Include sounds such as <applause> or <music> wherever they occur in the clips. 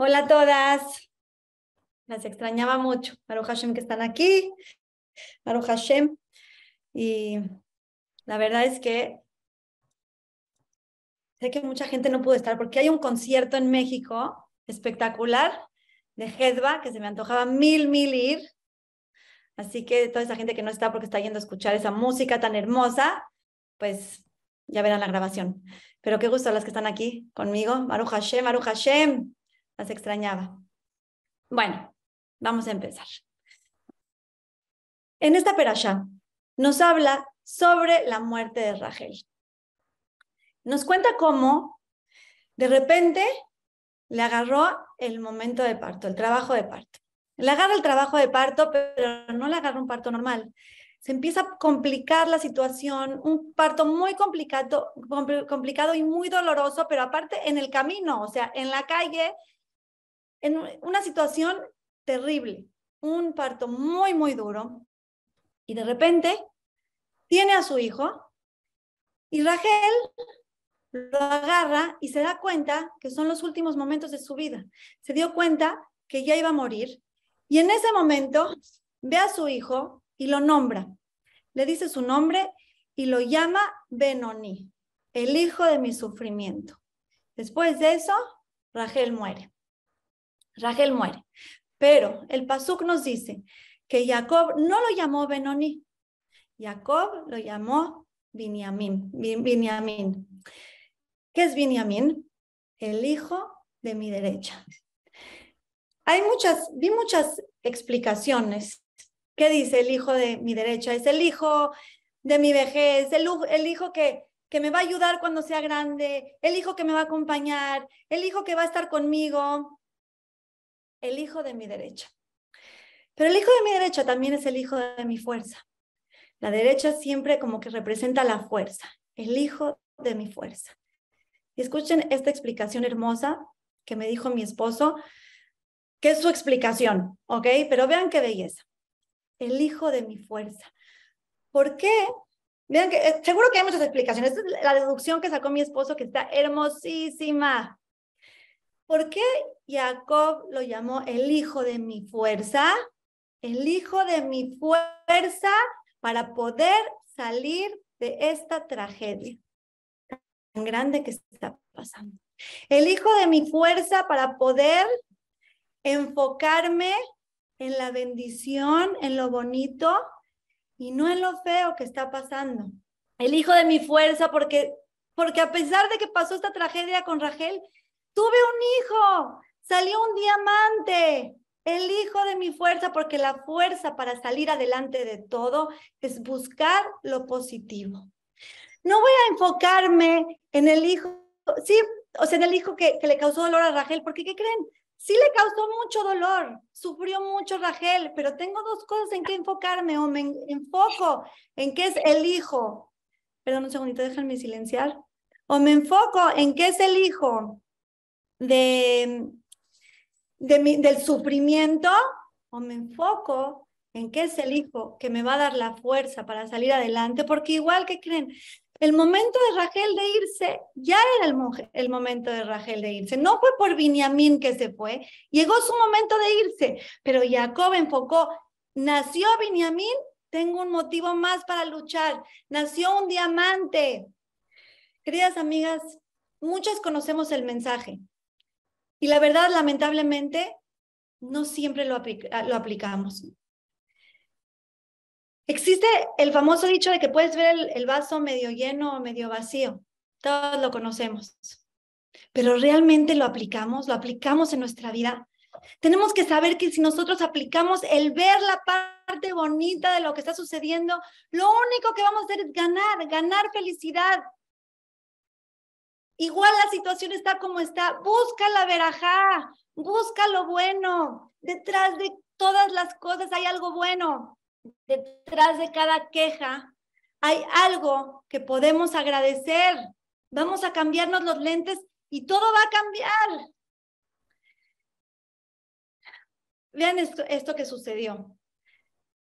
Hola a todas. Las extrañaba mucho. Maru Hashem que están aquí. Maru Hashem. Y la verdad es que sé que mucha gente no pudo estar porque hay un concierto en México espectacular de Hedva que se me antojaba mil, mil ir. Así que toda esa gente que no está porque está yendo a escuchar esa música tan hermosa, pues ya verán la grabación. Pero qué gusto las que están aquí conmigo. Maru Hashem, Maru Hashem. Las extrañaba. Bueno, vamos a empezar. En esta perasha nos habla sobre la muerte de Rachel. Nos cuenta cómo de repente le agarró el momento de parto, el trabajo de parto. Le agarra el trabajo de parto, pero no le agarra un parto normal. Se empieza a complicar la situación, un parto muy complicado, complicado y muy doloroso, pero aparte en el camino, o sea, en la calle en una situación terrible, un parto muy, muy duro, y de repente tiene a su hijo y Rachel lo agarra y se da cuenta que son los últimos momentos de su vida. Se dio cuenta que ya iba a morir y en ese momento ve a su hijo y lo nombra. Le dice su nombre y lo llama Benoni, el hijo de mi sufrimiento. Después de eso, Rachel muere. Rachel muere. Pero el Pasuk nos dice que Jacob no lo llamó Benoni, Jacob lo llamó Binyamin. ¿Qué es Binyamin? El hijo de mi derecha. Hay muchas, vi muchas explicaciones. ¿Qué dice el hijo de mi derecha? Es el hijo de mi vejez, el, el hijo que, que me va a ayudar cuando sea grande, el hijo que me va a acompañar, el hijo que va a estar conmigo el hijo de mi derecha. Pero el hijo de mi derecha también es el hijo de mi fuerza. La derecha siempre como que representa la fuerza, el hijo de mi fuerza. Y escuchen esta explicación hermosa que me dijo mi esposo, que es su explicación, ¿ok? Pero vean qué belleza. El hijo de mi fuerza. ¿Por qué? Vean que eh, seguro que hay muchas explicaciones. Es la deducción que sacó mi esposo que está hermosísima. ¿Por qué Jacob lo llamó el hijo de mi fuerza? El hijo de mi fuerza para poder salir de esta tragedia tan grande que está pasando. El hijo de mi fuerza para poder enfocarme en la bendición, en lo bonito y no en lo feo que está pasando. El hijo de mi fuerza porque porque a pesar de que pasó esta tragedia con Rachel, Tuve un hijo, salió un diamante, el hijo de mi fuerza, porque la fuerza para salir adelante de todo es buscar lo positivo. No voy a enfocarme en el hijo, sí, o sea, en el hijo que, que le causó dolor a Rachel, porque ¿qué creen? Sí le causó mucho dolor, sufrió mucho Rachel, pero tengo dos cosas en que enfocarme, o me enfoco en qué es el hijo. Perdón un segundito, déjenme silenciar. O me enfoco en qué es el hijo de, del sufrimiento o me enfoco en qué es el hijo que me va a dar la fuerza para salir adelante, porque igual que creen, el momento de Rachel de irse ya era el, momento de Rachel de irse. No fue por Binyamin que se fue, llegó su momento de irse, pero Jacob enfocó, nació Binyamin, tengo un motivo más para luchar, nació un diamante. Queridas amigas, muchas conocemos el mensaje, y la verdad, lamentablemente, no siempre lo, lo aplicamos. Existe el famoso dicho de que puedes ver el, el vaso medio lleno o medio vacío. Todos lo conocemos. Pero realmente lo aplicamos, lo aplicamos en nuestra vida. Tenemos que saber que si nosotros aplicamos el ver la parte bonita de lo que está sucediendo, lo único que vamos a hacer es ganar, ganar felicidad, Igual la situación está como está. Busca la verajá, busca lo bueno. Detrás de todas las cosas hay algo bueno. Detrás de cada queja hay algo que podemos agradecer. Vamos a cambiarnos los lentes y todo va a cambiar. Vean esto, que sucedió,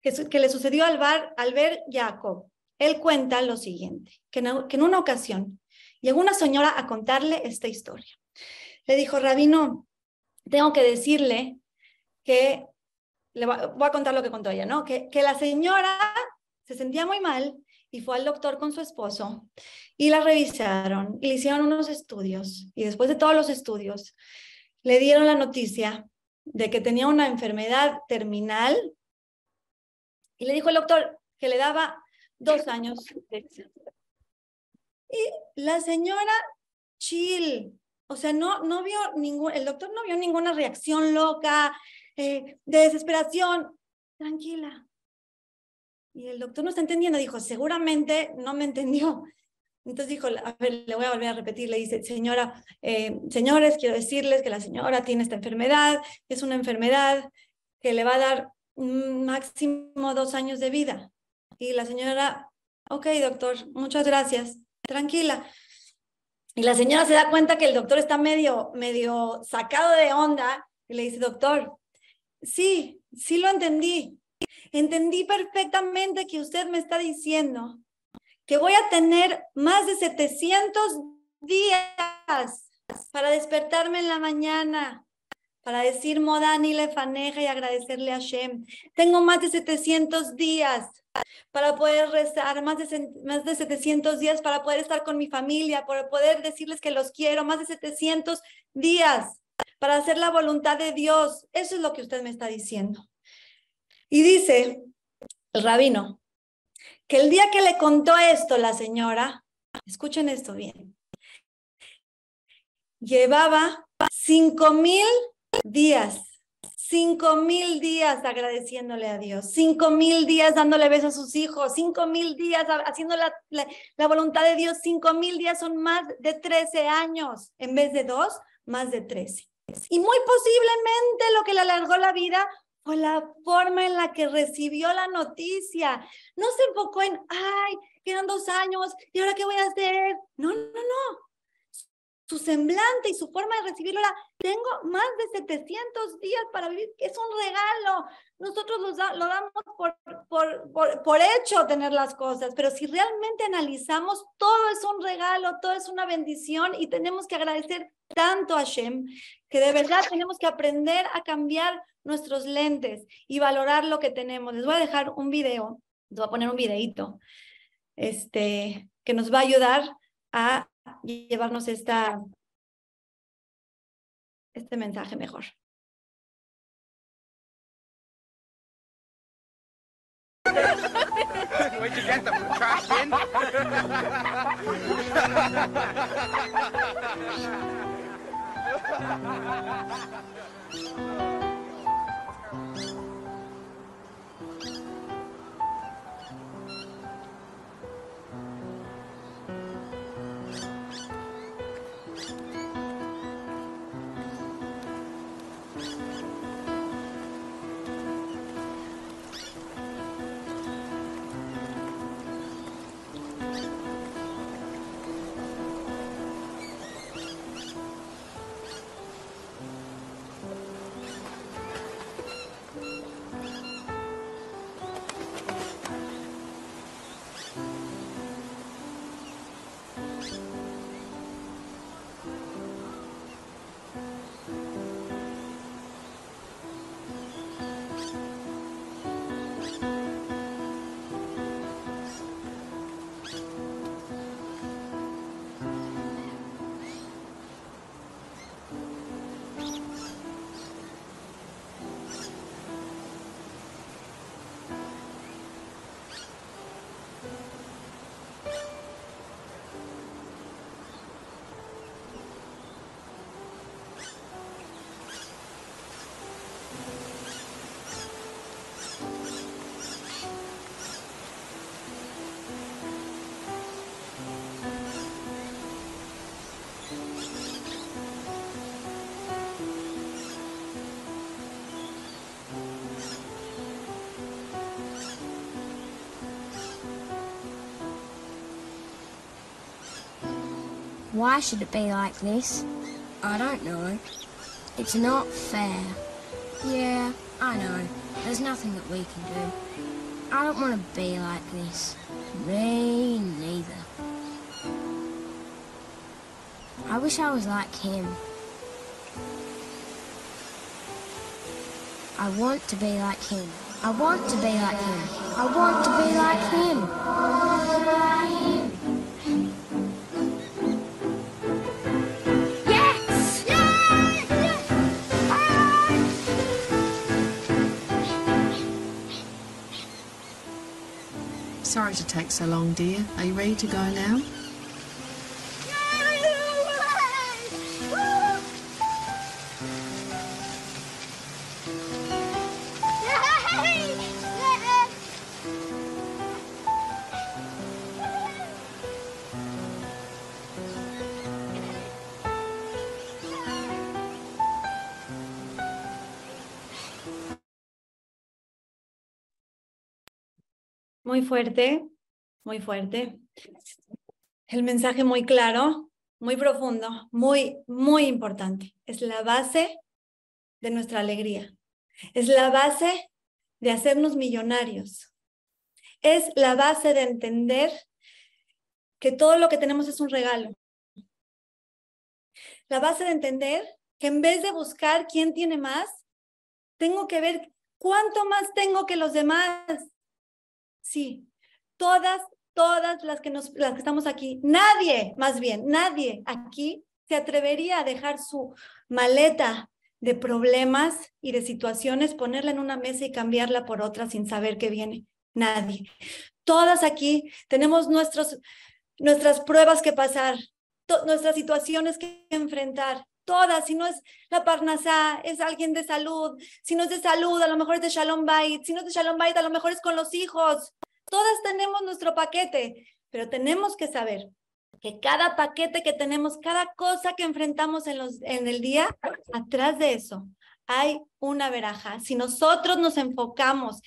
que, le sucedió al, ver Jacob. Él cuenta lo siguiente, que en una ocasión Llegó una señora a contarle esta historia. Le dijo, Rabino, tengo que decirle que, le voy a contar lo que contó ella, ¿no? Que, que la señora se sentía muy mal y fue al doctor con su esposo y la revisaron y le hicieron unos estudios y después de todos los estudios le dieron la noticia de que tenía una enfermedad terminal y le dijo el doctor que le daba dos años de Y la señora chill, o sea, no, no vio ningún, el doctor no vio ninguna reacción loca, eh, de desesperación, tranquila. Y el doctor no está entendiendo, dijo, seguramente no me entendió. Entonces dijo, a ver, le voy a volver a repetir, le dice, señora, eh, señores, quiero decirles que la señora tiene esta enfermedad, es una enfermedad que le va a dar máximo dos años de vida. Y la señora, ok, doctor, muchas gracias, tranquila. Y la señora se da cuenta que el doctor está medio, medio sacado de onda y le dice, doctor, sí, sí lo entendí. Entendí perfectamente que usted me está diciendo que voy a tener más de 700 días para despertarme en la mañana, para decir Modani le faneja y agradecerle a Shem. Tengo más de 700 días para poder rezar, más de, más de 700 días para poder estar con mi familia, para poder decirles que los quiero, más de 700 días para hacer la voluntad de Dios. Eso es lo que usted me está diciendo. Y dice el rabino que el día que le contó esto la señora, escuchen esto bien, llevaba cinco mil días Cinco mil días agradeciéndole a Dios, cinco mil días dándole besos a sus hijos, cinco mil días haciendo la, la, voluntad de Dios, cinco mil días son más de trece años, en vez de dos, más de trece. Y muy posiblemente lo que le alargó la vida fue la forma en la que recibió la noticia. No se enfocó en, ay, quedan dos años, ¿y ahora qué voy a hacer? No, no, no su semblante y su forma de recibirlo era, tengo más de 700 días para vivir, es un regalo. Nosotros lo, lo damos por, por, por, hecho tener las cosas, pero si realmente analizamos, todo es un regalo, todo es una bendición y tenemos que agradecer tanto a Shem que de verdad tenemos que aprender a cambiar nuestros lentes y valorar lo que tenemos. Les voy a dejar un video, les voy a poner un videito este, que nos va a ayudar a llevarnos esta, este mensaje mejor. <laughs> Why should it be like this? I don't know. It's not fair. Yeah, I know. There's nothing that we can do. I don't want to be like this. Me neither. I wish I was like him. I want to be like him. I want to be like him. I want to be like him. Take so long, dear. Are you ready to go now? Muy fuerte, muy fuerte. El mensaje muy claro, muy profundo, muy, muy importante. Es la base de nuestra alegría. Es la base de hacernos millonarios. Es la base de entender que todo lo que tenemos es un regalo. La base de entender que en vez de buscar quién tiene más, tengo que ver cuánto más tengo que los demás. Sí, todas, todas las que, nos, las que estamos aquí, nadie, más bien, nadie aquí se atrevería a dejar su maleta de problemas y de situaciones, ponerla en una mesa y cambiarla por otra sin saber qué viene. Nadie. Todas aquí tenemos nuestros, nuestras pruebas que pasar, nuestras situaciones que enfrentar. Todas, si no es la Parnasá, es alguien de salud. Si no es de salud, a lo mejor es de Shalom Bait. Si no es de Shalom Bait, a lo mejor es con los hijos. Todas tenemos nuestro paquete, pero tenemos que saber que cada paquete que tenemos, cada cosa que enfrentamos en, los, en el día, atrás de eso hay una veraja. Si nosotros nos enfocamos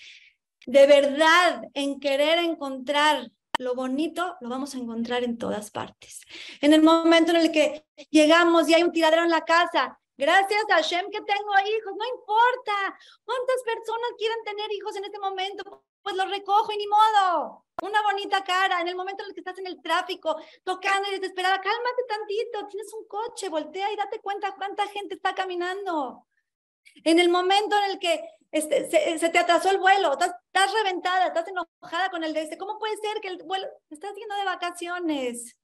de verdad en querer encontrar lo bonito, lo vamos a encontrar en todas partes. En el momento en el que llegamos y hay un tiradero en la casa, gracias a Hashem que tengo hijos, no importa cuántas personas quieren tener hijos en este momento, pues los recojo y ni modo. Una bonita cara, en el momento en el que estás en el tráfico, tocando y desesperada, cálmate tantito, tienes un coche, voltea y date cuenta cuánta gente está caminando. En el momento en el que este, se, te atrasó el vuelo, estás, estás, reventada, estás enojada con el de este, ¿cómo puede ser que el vuelo, estás yendo de vacaciones?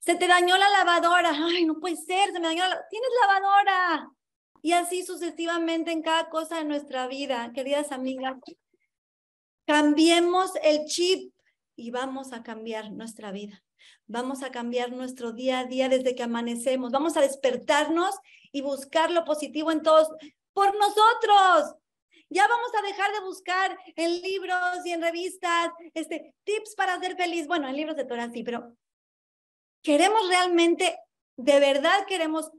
Se te dañó la lavadora, ay, no puede ser, se me dañó la, tienes lavadora. Y así sucesivamente en cada cosa de nuestra vida, queridas amigas. Cambiemos el chip y vamos a cambiar nuestra vida. Vamos a cambiar nuestro día a día desde que amanecemos. Vamos a despertarnos y buscar lo positivo en todos por nosotros. Ya vamos a dejar de buscar en libros y en revistas este, tips para ser feliz. Bueno, en libros de Torah sí, pero queremos realmente, de verdad queremos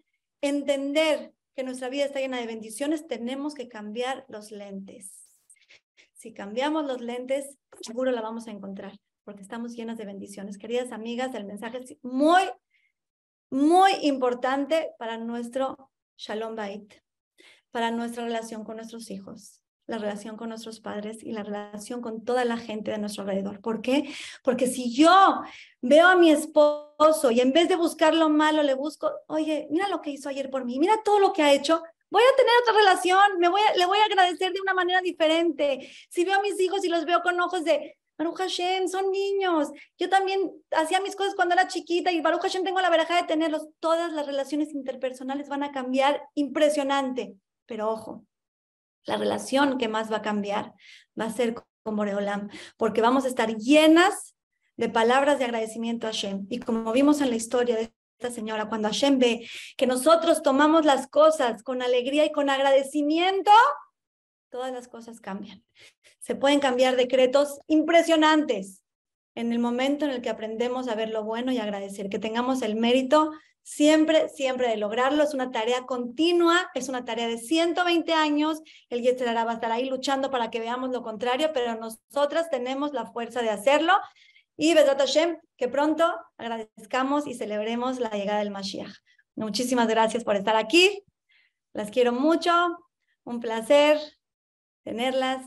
entender que nuestra vida está llena de bendiciones, tenemos que cambiar los lentes. Si cambiamos los lentes, seguro la vamos a encontrar, porque estamos llenas de bendiciones. Queridas amigas, el mensaje es muy, muy importante para nuestro Shalom Bait, para nuestra relación con nuestros hijos, la relación con nuestros padres y la relación con toda la gente de nuestro alrededor. ¿Por qué? Porque si yo veo a mi esposo y en vez de buscar lo malo le busco, oye, mira lo que hizo ayer por mí, mira todo lo que ha hecho, voy a tener otra relación, me voy a, le voy a agradecer de una manera diferente. Si veo a mis hijos y los veo con ojos de, Baruch Hashem, son niños. Yo también hacía mis cosas cuando era chiquita y Baruch Hashem tengo la veraja de tenerlos. Todas las relaciones interpersonales van a cambiar impresionante. Pero ojo, la relación que más va a cambiar va a ser con Boreolam, porque vamos a estar llenas de palabras de agradecimiento a Hashem. Y como vimos en la historia de esta señora, cuando Hashem ve que nosotros tomamos las cosas con alegría y con agradecimiento, todas las cosas cambian. Se pueden cambiar decretos impresionantes en el momento en el que aprendemos a ver lo bueno y agradecer, que tengamos el mérito siempre, siempre de lograrlo. Es una tarea continua, es una tarea de 120 años. El Yetzirah va a estar ahí luchando para que veamos lo contrario, pero nosotras tenemos la fuerza de hacerlo. Y Besat Hashem, que pronto agradezcamos y celebremos la llegada del Mashiach. Muchísimas gracias por estar aquí. Las quiero mucho. Un placer tenerlas.